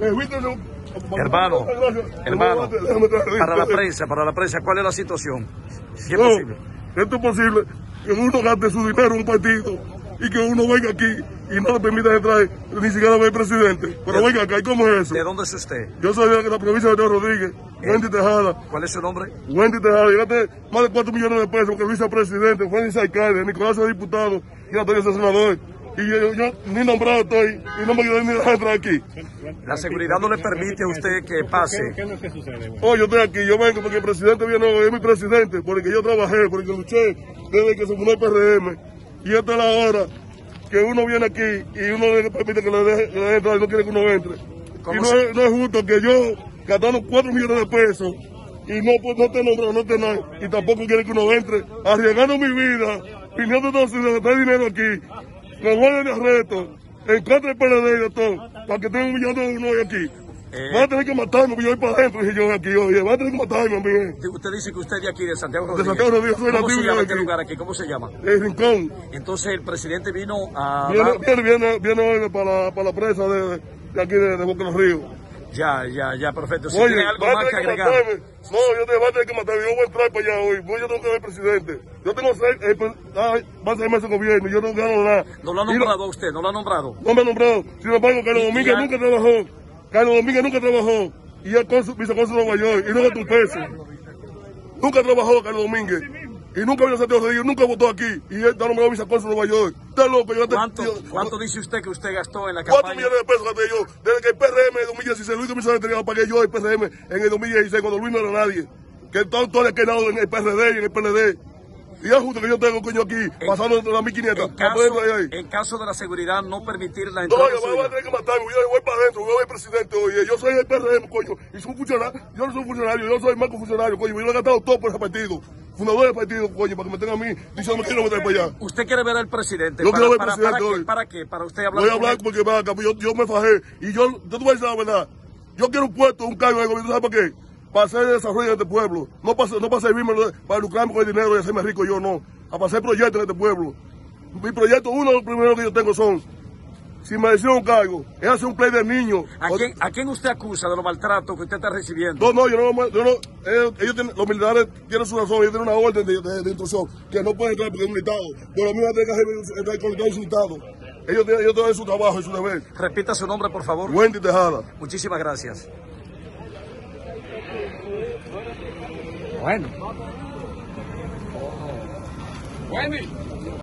Eh. Hermano, hermano, para la prensa, para la prensa, ¿cuál es la situación? Si es No, posible. esto es posible que uno gaste su dinero en un partido y que uno venga aquí y no le permita entrar ni siquiera ver presidente. Pero venga acá, ¿y cómo es eso? ¿De dónde es usted? Yo soy de la provincia de Teo Rodríguez, Wendy Tejada. ¿Cuál es su nombre? Wendy Tejada, y gasté más de 4 millones de pesos porque el vicepresidente, fue ni alcalde, Nicolás es diputado y Antonio es senador. Y yo, yo ni nombrado estoy y no me quiero ni dejar entrar aquí. La seguridad no le permite a usted que pase. ¿Qué es lo que sucede? Oh, yo estoy aquí, yo vengo porque el presidente viene hoy, es mi presidente, porque yo trabajé, porque luché desde que se fundó el PRM. Y esta es la hora que uno viene aquí y uno le permite que le deje, que le deje entrar y no quiere que uno entre. Y ¿Cómo no, se- es, no es justo que yo, gastando 4 millones de pesos, y no, pues, no te nombrado, no te nada, y tampoco quiere que uno entre, arriesgando mi vida, de Estados Unidos a gastar dinero aquí, con orden de arresto, en contra del PLD y de todo, para que estén humillando a uno hoy aquí. Eh. Van a tener que matarme, porque yo voy para adentro, dije yo aquí, oye, van a tener que matarme, amigo. Usted dice que usted es de aquí, de Santiago De Rodríguez. Santiago Rodríguez, soy ¿Cómo se llama de este aquí. lugar aquí? ¿Cómo se llama? El rincón. Entonces el presidente vino a Viene, dar... viene, viene, viene hoy para la, para la presa de, de aquí de, de Boca de los Ríos. Ya, ya, ya, perfecto. Si Oye, tiene algo más que tener que agregar. matarme. No, yo te voy a tener que matar. Yo voy a entrar para allá hoy. Voy, yo tengo que ver al presidente. Yo tengo seis, eh, pues, ay, va a ser meses de gobierno. Yo no gano nada. No lo ha nombrado a usted, no lo ha nombrado. No me ha nombrado. Sin embargo, Carlos Domínguez nunca trabajó. Carlos Domínguez nunca trabajó. Y cónsul, vicecónsul de Nueva York. Y no es tu peso. Nunca trabajó Carlos Domínguez. Y nunca vino a Santiago Rodríguez, nunca votó aquí. Y él está nombrado vicecónsul de Nueva York. Está loco. Yo ¿Cuánto, yo- ¿Cuánto dice usted que usted gastó en la Cuatro campaña? millones de pesos gasté yo. Desde que el PRM en 2016, Luis Domínguez tenía pagué yo el PRM en el 2016, cuando Luis no era nadie. Que todo, todo quedado en el PRD y en el PLD. Y es justo que yo tengo coño aquí, pasando de las 1500. En para caso, ahí. en caso de la seguridad, no permitir la No, entrada yo me voy a tener que matarme, yo voy para adentro, yo voy presidente hoy. Yo soy el PRM, coño, y soy un funcionario. Yo no soy un funcionario, yo soy marco funcionario, coño. Yo lo he gastado todo por ese partido. Fundador del partido, coño, para que me tengan a mí diciendo que quiero meter para allá. ¿Usted quiere ver al presidente? Yo para, quiero ver para- al presidente para qué? hoy. ¿Para qué? Para usted hablar Voy a hablar porque va acá, yo, yo me fajé. Y yo, yo te voy a decir la verdad. Yo quiero un puesto, un cargo el gobierno, ¿sabes por qué? Para hacer desarrollo en este pueblo. No para, no para servirme, para lucrarme con el dinero y hacerme rico yo, no. A para hacer proyectos en este pueblo. Mi proyecto, uno de los primeros que yo tengo son, si me decían un cargo, es hacer un play de niños. ¿A quién, ¿A quién usted acusa de los maltratos que usted está recibiendo? No, no, yo no, yo no ellos, ellos tienen, los militares tienen su razón, ellos tienen una orden de, de, de instrucción, que no pueden entrar porque es un militado. Pero a mí me tiene que hacer entrar con el militado. Ellos, tienen- ellos tienen su trabajo y su deber. Repita su nombre, por favor. Wendy Tejada. Muchísimas gracias. Bueno. Wendy.